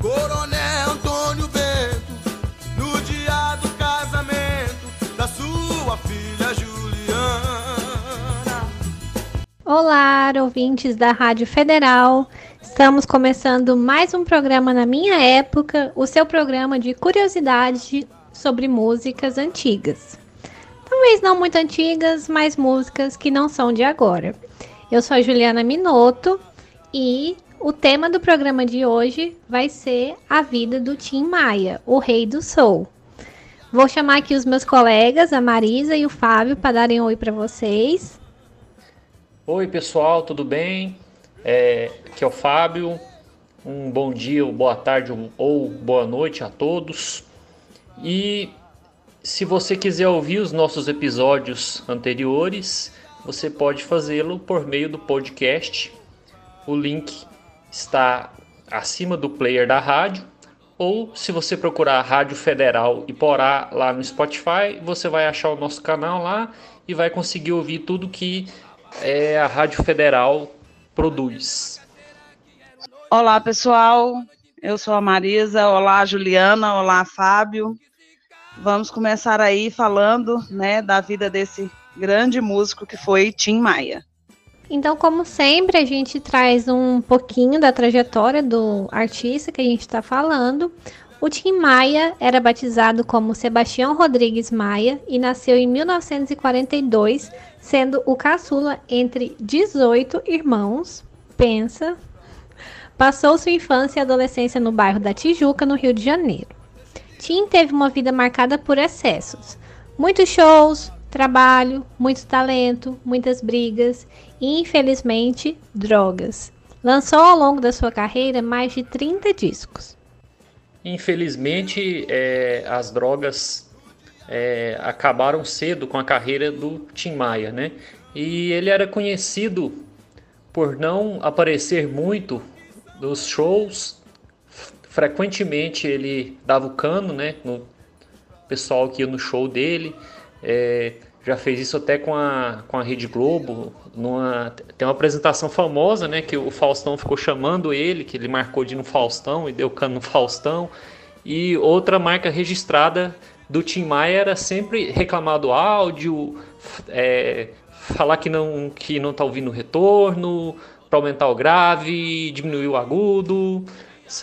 Coronel Antônio Bento, no dia do casamento da sua filha Juliana. Olá, ouvintes da Rádio Federal. Estamos começando mais um programa na minha época, o seu programa de curiosidades sobre músicas antigas. Talvez não muito antigas, mas músicas que não são de agora. Eu sou a Juliana Minotto e o tema do programa de hoje vai ser a vida do Tim Maia, o rei do soul. Vou chamar aqui os meus colegas, a Marisa e o Fábio, para darem oi para vocês. Oi, pessoal, tudo bem? É, aqui é o Fábio. Um bom dia, boa tarde ou boa noite a todos. E se você quiser ouvir os nossos episódios anteriores, você pode fazê-lo por meio do podcast. O link está acima do player da rádio, ou se você procurar Rádio Federal e porar lá no Spotify, você vai achar o nosso canal lá e vai conseguir ouvir tudo que é, a Rádio Federal produz. Olá pessoal, eu sou a Marisa, olá Juliana, olá Fábio. Vamos começar aí falando né, da vida desse grande músico que foi Tim Maia. Então, como sempre, a gente traz um pouquinho da trajetória do artista que a gente está falando. O Tim Maia era batizado como Sebastião Rodrigues Maia e nasceu em 1942, sendo o caçula entre 18 irmãos. Pensa. Passou sua infância e adolescência no bairro da Tijuca, no Rio de Janeiro. Tim teve uma vida marcada por excessos. Muitos shows, trabalho, muito talento, muitas brigas e, infelizmente, drogas. Lançou ao longo da sua carreira mais de 30 discos. Infelizmente, é, as drogas é, acabaram cedo com a carreira do Tim Maia, né? E ele era conhecido por não aparecer muito nos shows. Frequentemente ele dava o cano, né? No pessoal que ia no show dele. É, já fez isso até com a, com a Rede Globo. Numa, tem uma apresentação famosa, né? Que o Faustão ficou chamando ele, que ele marcou de no Faustão e deu cano no Faustão. E outra marca registrada do Tim Maia era sempre reclamar do áudio, é, falar que não que não está ouvindo o retorno, para aumentar o grave, diminuir o agudo.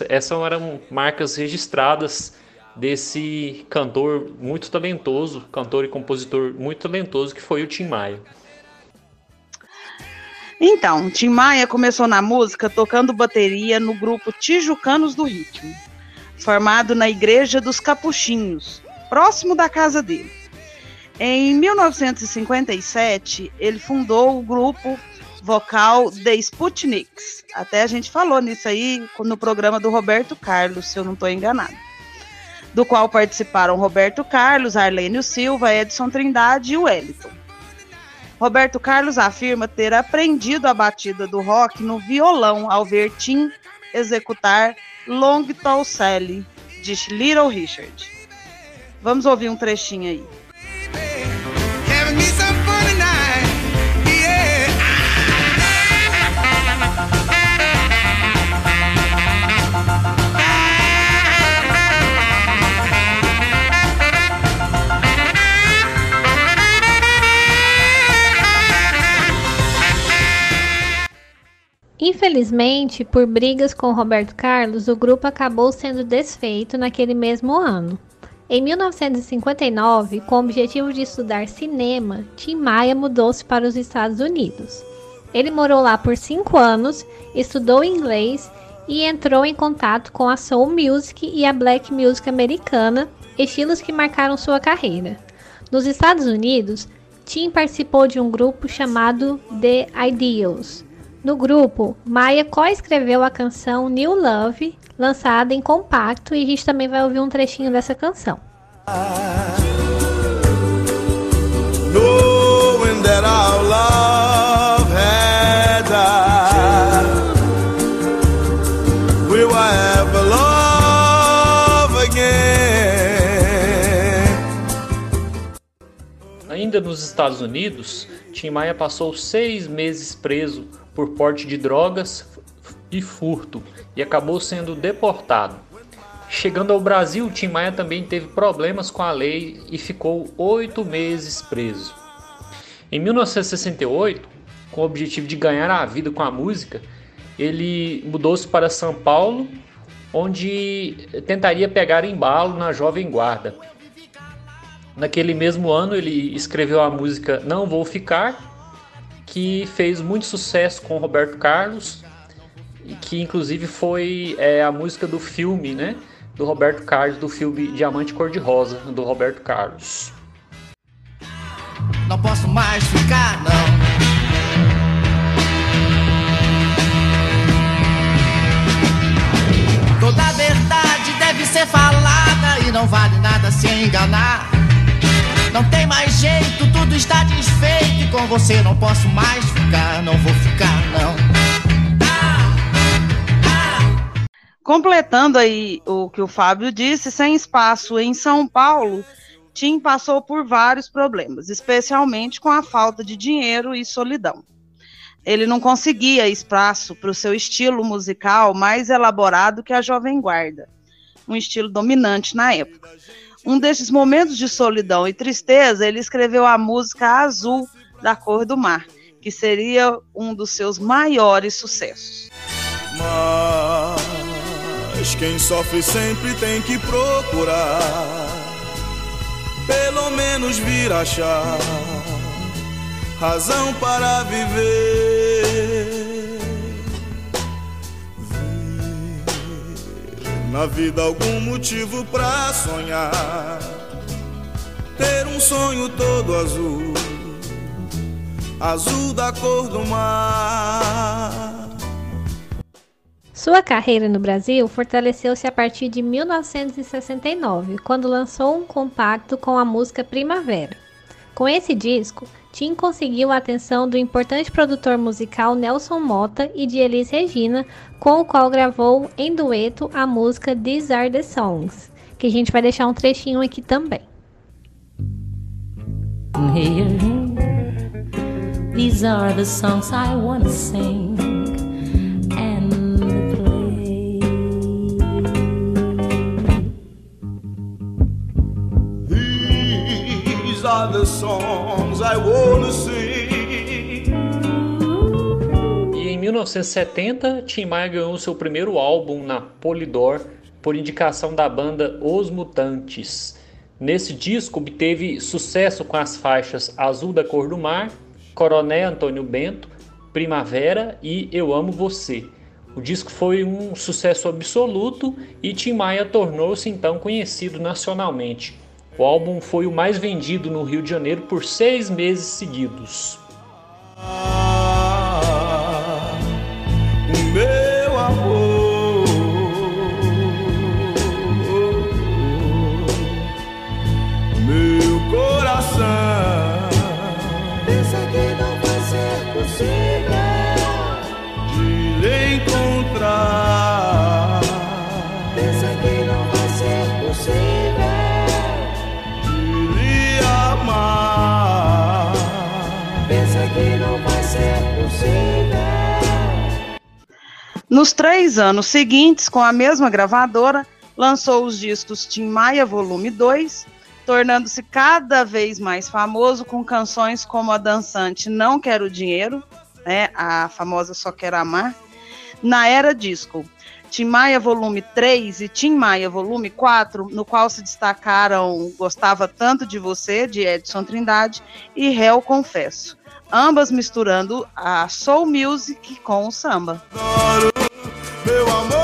Essas eram marcas registradas desse cantor muito talentoso, cantor e compositor muito talentoso que foi o Tim Maia. Então, Tim Maia começou na música tocando bateria no grupo Tijucanos do Ritmo, formado na Igreja dos Capuchinhos, próximo da casa dele. Em 1957, ele fundou o grupo vocal The Sputniks. Até a gente falou nisso aí no programa do Roberto Carlos, se eu não estou enganado do qual participaram Roberto Carlos, Arlênio Silva, Edson Trindade e Wellington. Roberto Carlos afirma ter aprendido a batida do rock no violão ao ver Tim executar Long Tall Sally, de Little Richard. Vamos ouvir um trechinho aí. Infelizmente, por brigas com Roberto Carlos, o grupo acabou sendo desfeito naquele mesmo ano. Em 1959, com o objetivo de estudar cinema, Tim Maia mudou-se para os Estados Unidos. Ele morou lá por cinco anos, estudou inglês e entrou em contato com a soul music e a black music americana, estilos que marcaram sua carreira. Nos Estados Unidos, Tim participou de um grupo chamado The Ideals, no grupo, Maia co-escreveu a canção New Love, lançada em compacto, e a gente também vai ouvir um trechinho dessa canção. Knowing that our love had died, we will ever love again. Ainda nos Estados Unidos, Tim Maia passou seis meses preso por porte de drogas e furto e acabou sendo deportado. Chegando ao Brasil, Tim Maia também teve problemas com a lei e ficou oito meses preso. Em 1968, com o objetivo de ganhar a vida com a música, ele mudou-se para São Paulo, onde tentaria pegar embalo na Jovem Guarda. Naquele mesmo ano, ele escreveu a música Não Vou Ficar, que fez muito sucesso com Roberto Carlos, e que inclusive foi é, a música do filme, né? Do Roberto Carlos, do filme Diamante Cor-de-Rosa, do Roberto Carlos. Não posso mais ficar, não. Toda verdade deve ser falada e não vale nada se enganar. Não tem mais jeito, tudo está desfeito e com você não posso mais ficar, não vou ficar, não. Completando aí o que o Fábio disse, sem espaço em São Paulo, Tim passou por vários problemas, especialmente com a falta de dinheiro e solidão ele não conseguia espaço para o seu estilo musical mais elaborado que a Jovem Guarda, um estilo dominante na época. Um desses momentos de solidão e tristeza, ele escreveu a música Azul da Cor do Mar, que seria um dos seus maiores sucessos. Mas quem sofre sempre tem que procurar, pelo menos vir achar razão para viver. Na vida algum motivo para sonhar. Ter um sonho todo azul, azul da cor do mar. Sua carreira no Brasil fortaleceu-se a partir de 1969, quando lançou um compacto com a música Primavera. Com esse disco, Tim conseguiu a atenção do importante produtor musical Nelson Mota e de Elis Regina, com o qual gravou em dueto a música These Are The Songs, que a gente vai deixar um trechinho aqui também. These are the songs I wanna sing are the songs I wanna sing. E em 1970, Tim Maia ganhou seu primeiro álbum na Polydor por indicação da banda Os Mutantes. Nesse disco obteve sucesso com as faixas Azul da Cor do Mar, Coronel Antônio Bento, Primavera e Eu Amo Você. O disco foi um sucesso absoluto e Tim Maia tornou-se então conhecido nacionalmente. O álbum foi o mais vendido no Rio de Janeiro por seis meses seguidos. Nos três anos seguintes, com a mesma gravadora, lançou os discos Tim Maia Volume 2, tornando-se cada vez mais famoso com canções como a dançante Não Quero Dinheiro, né, a famosa Só Quero Amar, na era disco. Tim Maia Volume 3 e Tim Maia Volume 4, no qual se destacaram Gostava Tanto de Você, de Edson Trindade, e Réu Confesso, ambas misturando a soul music com o samba. Adoro, meu amor.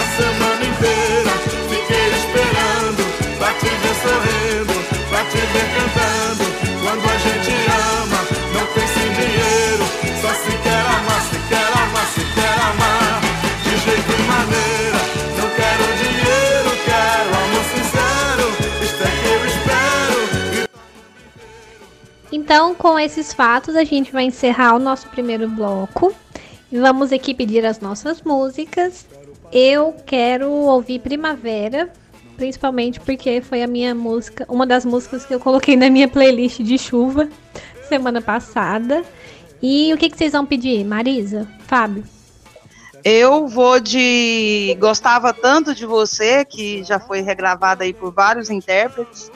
A semana inteira fiquei esperando te ver sorrindo, te ver cantando. Quando a gente ama, não dinheiro, só se quer amar, se quer amar, se quer amar. De jeito maneira, não quero dinheiro, quero amor sincero. É que eu espero. Então, com esses fatos, a gente vai encerrar o nosso primeiro bloco. Vamos aqui pedir as nossas músicas. Eu quero ouvir Primavera, principalmente porque foi a minha música, uma das músicas que eu coloquei na minha playlist de chuva semana passada. E o que, que vocês vão pedir, Marisa? Fábio? Eu vou de Gostava Tanto de Você, que já foi regravada aí por vários intérpretes.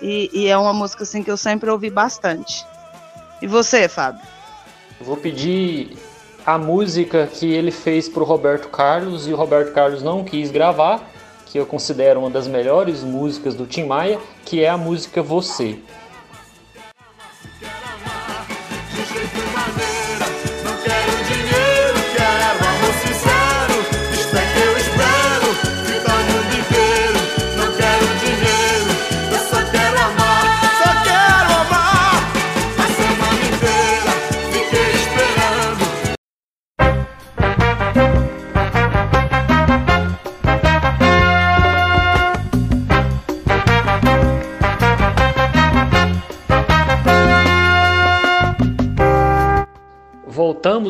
E, e, é uma música assim que eu sempre ouvi bastante. E você, Fábio? Vou pedir a música que ele fez para o Roberto Carlos e o Roberto Carlos não quis gravar, que eu considero uma das melhores músicas do Tim Maia, que é a música Você.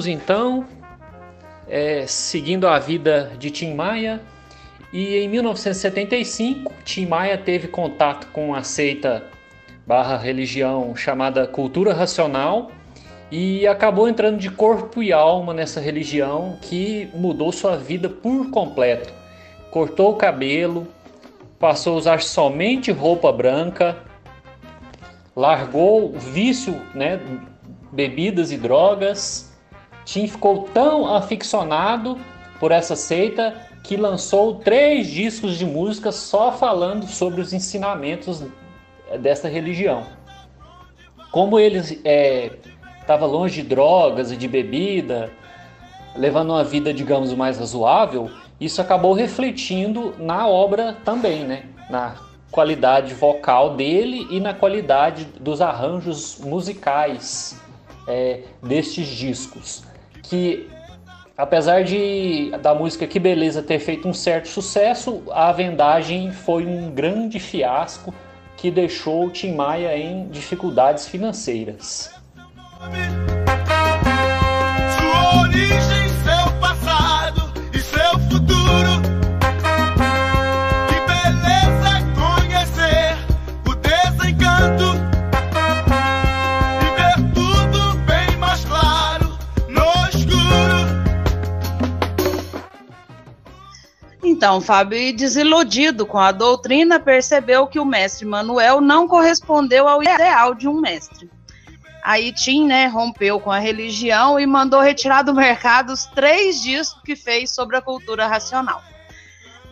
Então, é, seguindo a vida de Tim Maia, e em 1975 Tim Maia teve contato com a seita barra religião chamada Cultura Racional e acabou entrando de corpo e alma nessa religião que mudou sua vida por completo. Cortou o cabelo, passou a usar somente roupa branca, largou o vício, né, bebidas e drogas Tim ficou tão aficionado por essa seita que lançou três discos de música só falando sobre os ensinamentos dessa religião. Como ele estava é, longe de drogas e de bebida, levando uma vida, digamos, mais razoável, isso acabou refletindo na obra também, né? Na qualidade vocal dele e na qualidade dos arranjos musicais é, destes discos que apesar de da música Que Beleza ter feito um certo sucesso, a vendagem foi um grande fiasco que deixou o Tim Maia em dificuldades financeiras. Sua origem, Então, Fábio, desiludido com a doutrina, percebeu que o mestre Manuel não correspondeu ao ideal de um mestre. Aí Tim, né, rompeu com a religião e mandou retirar do mercado os três discos que fez sobre a cultura racional,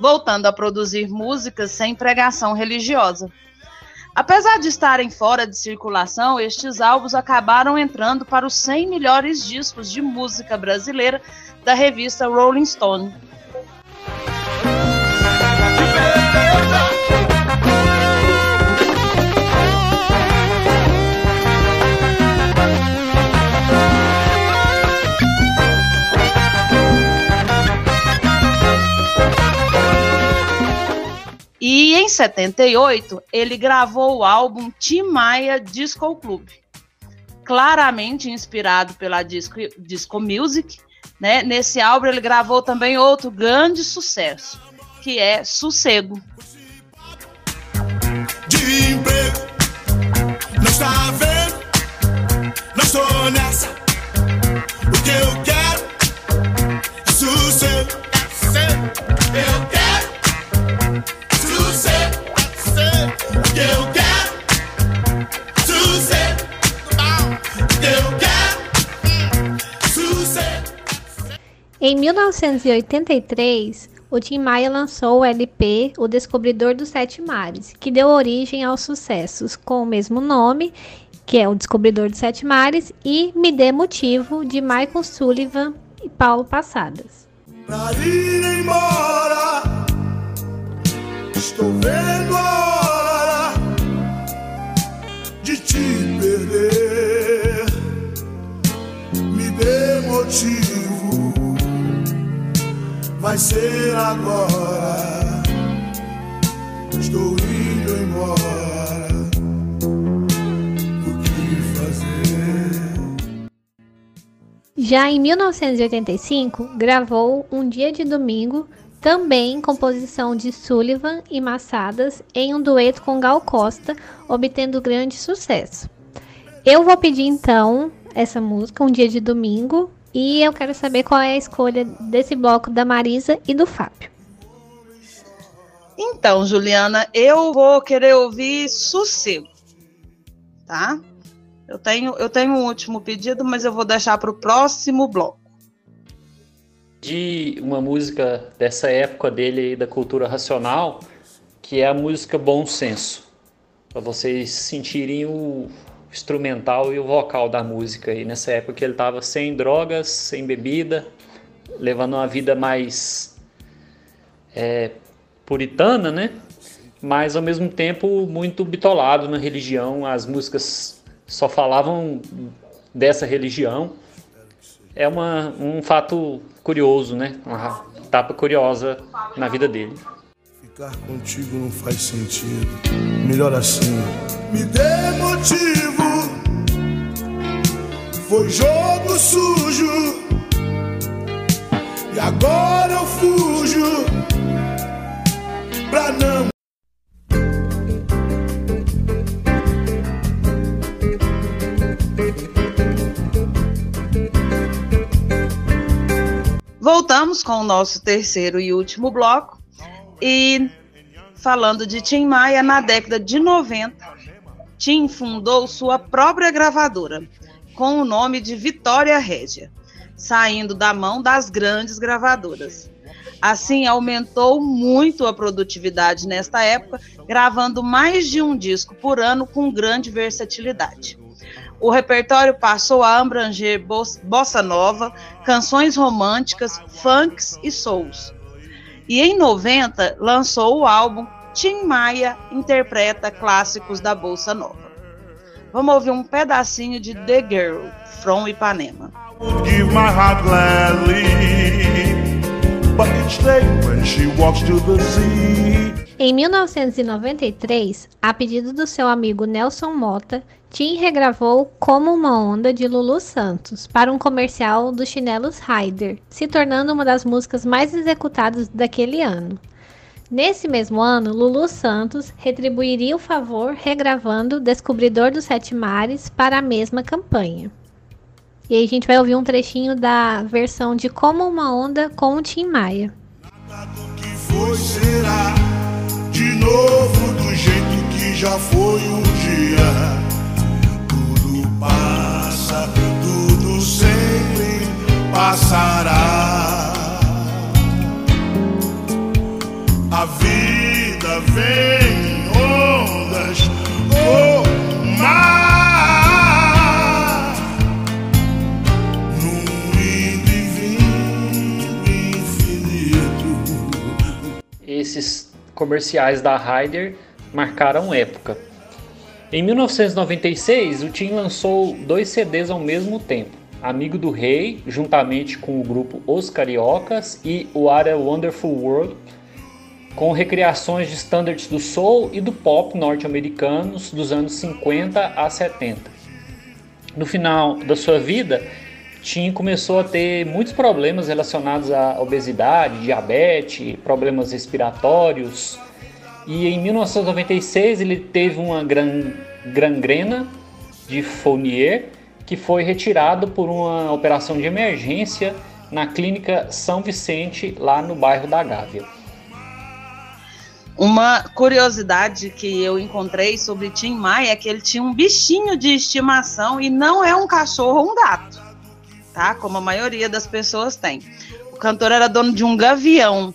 voltando a produzir músicas sem pregação religiosa. Apesar de estarem fora de circulação, estes álbuns acabaram entrando para os 100 melhores discos de música brasileira da revista Rolling Stone. E em 78, ele gravou o álbum Tim Maia Disco Club, claramente inspirado pela disco, disco music. Né? Nesse álbum, ele gravou também outro grande sucesso, que é Sossego. De emprego, não está vendo, não estou nessa. Em 1983, o Tim Maia lançou o LP O Descobridor dos Sete Mares, que deu origem aos sucessos com o mesmo nome, que é O Descobridor dos Sete Mares, e Me Dê Motivo, de Michael Sullivan e Paulo Passadas. Pra ir embora, estou vendo a hora de te perder. Me dê motivo vai ser agora. Estou indo embora. O que fazer? Já em 1985, gravou Um Dia de Domingo, também composição de Sullivan e Massadas, em um dueto com Gal Costa, obtendo grande sucesso. Eu vou pedir então essa música, Um Dia de Domingo, E eu quero saber qual é a escolha desse bloco da Marisa e do Fábio. Então, Juliana, eu vou querer ouvir sossego, tá? Eu tenho, eu tenho um último pedido, mas eu vou deixar para o próximo bloco. De uma música dessa época dele aí, da cultura racional, que é a música Bom Senso. Para vocês sentirem o instrumental e o vocal da música aí, nessa época que ele estava sem drogas, sem bebida, levando uma vida mais é, puritana, né? Mas ao mesmo tempo muito bitolado na religião. As músicas só falavam dessa religião. É uma, um fato curioso, né? Uma etapa curiosa na vida dele. Ficar contigo não faz sentido. Melhor assim. Me dê motivo. Foi jogo sujo. E agora eu fujo pra não. Voltamos com o nosso terceiro e último bloco e falando de Tim Maia na década de 90. Tim fundou sua própria gravadora com o nome de Vitória Régia, saindo da mão das grandes gravadoras. Assim, aumentou muito a produtividade nesta época, gravando mais de um disco por ano com grande versatilidade. O repertório passou a abranger bossa nova, canções românticas, funks e souls. E em 90 lançou o álbum Tim Maia Interpreta Clássicos da Bossa Nova. Vamos ouvir um pedacinho de The Girl, From Ipanema. Give my heart gladly. Em 1993, a pedido do seu amigo Nelson Mota, Tim regravou Como uma Onda de Lulu Santos para um comercial dos chinelos Ryder, se tornando uma das músicas mais executadas daquele ano. Nesse mesmo ano, Lulu Santos retribuiria o favor regravando Descobridor dos Sete Mares para a mesma campanha. E aí a gente vai ouvir um trechinho da versão de Como uma Onda com o Tim Maia. Nada do que foi será de novo do jeito que já foi um dia. Tudo passa, tudo sempre passará. A vida vem ondas, oh, mar. esses comerciais da Ryder marcaram época. Em 1996, o Tim lançou dois CDs ao mesmo tempo: Amigo do Rei, juntamente com o grupo Os Cariocas, e What a Wonderful World, com recriações de standards do soul e do pop norte-americanos dos anos 50 a 70. No final da sua vida, Tim começou a ter muitos problemas relacionados à obesidade, diabetes, problemas respiratórios. E em 1996 ele teve uma gran, gangrena de Fournier que foi retirado por uma operação de emergência na clínica São Vicente, lá no bairro da Gávea. Uma curiosidade que eu encontrei sobre Tim Maia é que ele tinha um bichinho de estimação e não é um cachorro ou um gato tá? Como a maioria das pessoas tem. O cantor era dono de um gavião,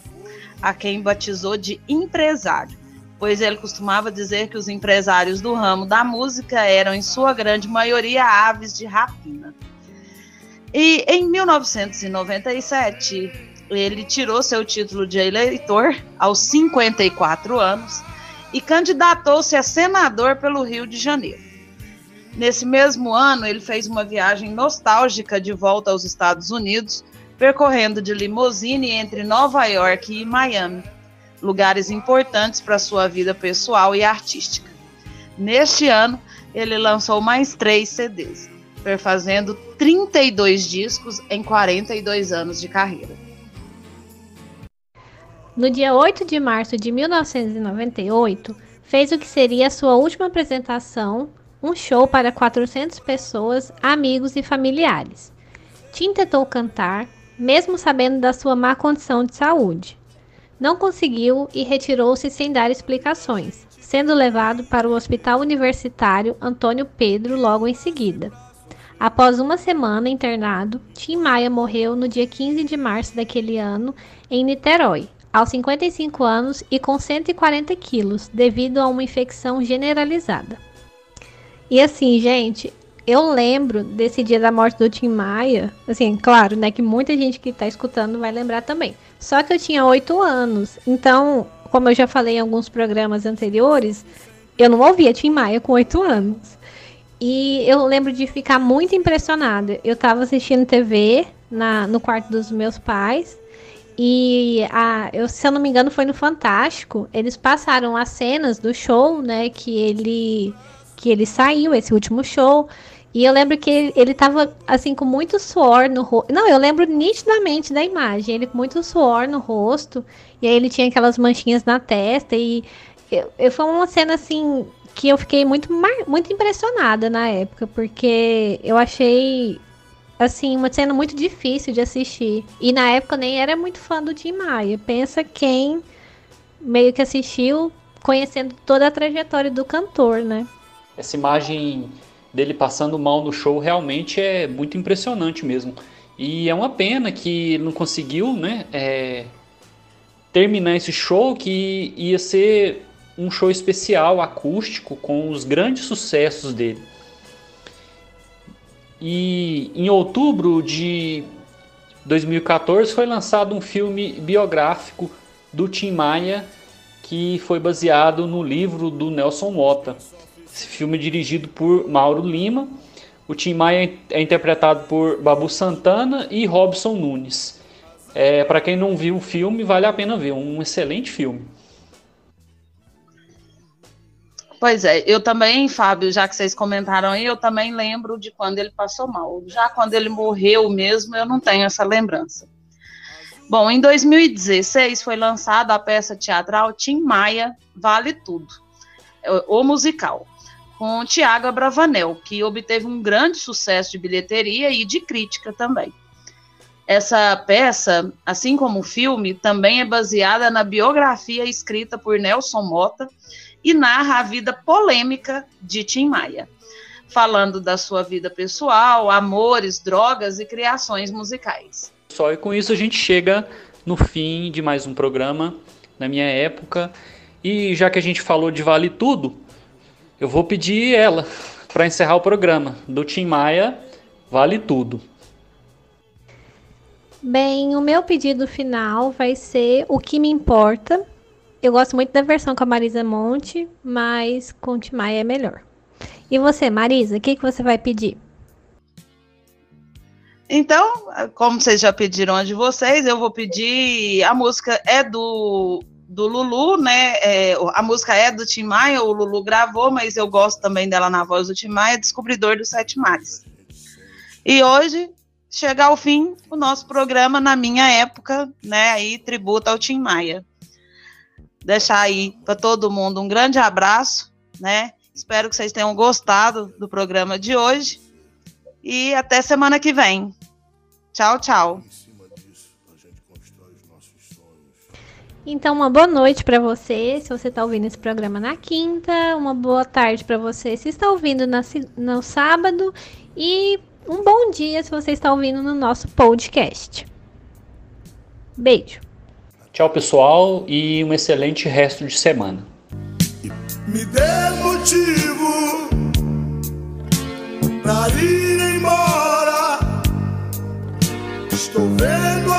a quem batizou de empresário, pois ele costumava dizer que os empresários do ramo da música eram, em sua grande maioria, aves de rapina. E em 1997, ele tirou seu título de eleitor aos 54 anos e candidatou-se a senador pelo Rio de Janeiro. Nesse mesmo ano, ele fez uma viagem nostálgica de volta aos Estados Unidos, percorrendo de limusine entre Nova York e Miami, lugares importantes para sua vida pessoal e artística. Neste ano, ele lançou mais três CDs, perfazendo 32 discos em 42 anos de carreira. No dia 8 de março de 1998, fez o que seria a sua última apresentação um show para 400 pessoas, amigos e familiares. Tim tentou cantar, mesmo sabendo da sua má condição de saúde. Não conseguiu e retirou-se sem dar explicações, sendo levado para o Hospital Universitário Antônio Pedro logo em seguida. Após uma semana internado, Tim Maia morreu no dia 15 de março daquele ano em Niterói, aos 55 anos e com 140 quilos, devido a uma infecção generalizada. E assim, gente, eu lembro desse dia da morte do Tim Maia, assim, claro, né, que muita gente que tá escutando vai lembrar também. Só que eu tinha 8 anos, então, como eu já falei em alguns programas anteriores, eu não ouvia Tim Maia com 8 anos. E eu lembro de ficar muito impressionada. Eu tava assistindo TV na, no quarto dos meus pais. E a, eu, se eu não me engano, foi no Fantástico. Eles passaram as cenas do show, né? Que ele que ele saiu, esse último show. E eu lembro que ele, ele tava, assim, com muito suor no rosto. Não, eu lembro nitidamente da imagem. Ele com muito suor no rosto. E aí ele tinha aquelas manchinhas na testa. E eu, eu, foi uma cena, assim, que eu fiquei muito, muito impressionada na época. Porque eu achei, assim, uma cena muito difícil de assistir. E na época eu nem era muito fã do Tim Maia. Pensa quem meio que assistiu conhecendo toda a trajetória do cantor, né? essa imagem dele passando mal no show realmente é muito impressionante mesmo. E é uma pena que ele não conseguiu né, é, terminar esse show que ia ser um show especial, acústico, com os grandes sucessos dele. E em outubro de 2014 foi lançado um filme biográfico do Tim Maia que foi baseado no livro do Nelson Mota. Esse filme é dirigido por Mauro Lima. O Tim Maia é interpretado por Babu Santana e Robson Nunes. É, Para quem não viu o filme, vale a pena ver. Um excelente filme. Pois é, eu também, Fábio, já que vocês comentaram aí, eu também lembro de quando ele passou mal. Já quando ele morreu mesmo, eu não tenho essa lembrança. Bom, em 2016 foi lançada a peça teatral Tim Maia Vale Tudo, o musical com Tiago Abravanel, que obteve um grande sucesso de bilheteria e de crítica também. Essa peça, assim como o filme, também é baseada na biografia escrita por Nelson Mota e narra a vida polêmica de Tim Maia, falando da sua vida pessoal, amores, drogas e criações musicais. Só e com isso a gente chega no fim de mais um programa na minha época. E já que a gente falou de Vale Tudo, eu vou pedir ela para encerrar o programa. Do Tim Maia, vale tudo. Bem, o meu pedido final vai ser O Que Me Importa. Eu gosto muito da versão com a Marisa Monte, mas com o Tim Maia é melhor. E você, Marisa, o que, que você vai pedir? Então, como vocês já pediram a de vocês, eu vou pedir. A música é do do Lulu, né? É, a música é do Tim Maia, o Lulu gravou, mas eu gosto também dela na voz do Tim Maia, Descobridor dos Sete Mares. E hoje chega ao fim o nosso programa na minha época, né? Aí tributo ao Tim Maia. Deixar aí para todo mundo um grande abraço, né? Espero que vocês tenham gostado do programa de hoje e até semana que vem. Tchau, tchau. Então, uma boa noite para você, se você está ouvindo esse programa na quinta, uma boa tarde para você se está ouvindo na, no sábado e um bom dia se você está ouvindo no nosso podcast. Beijo. Tchau, pessoal, e um excelente resto de semana. Me dê motivo pra ir embora. Estou vendo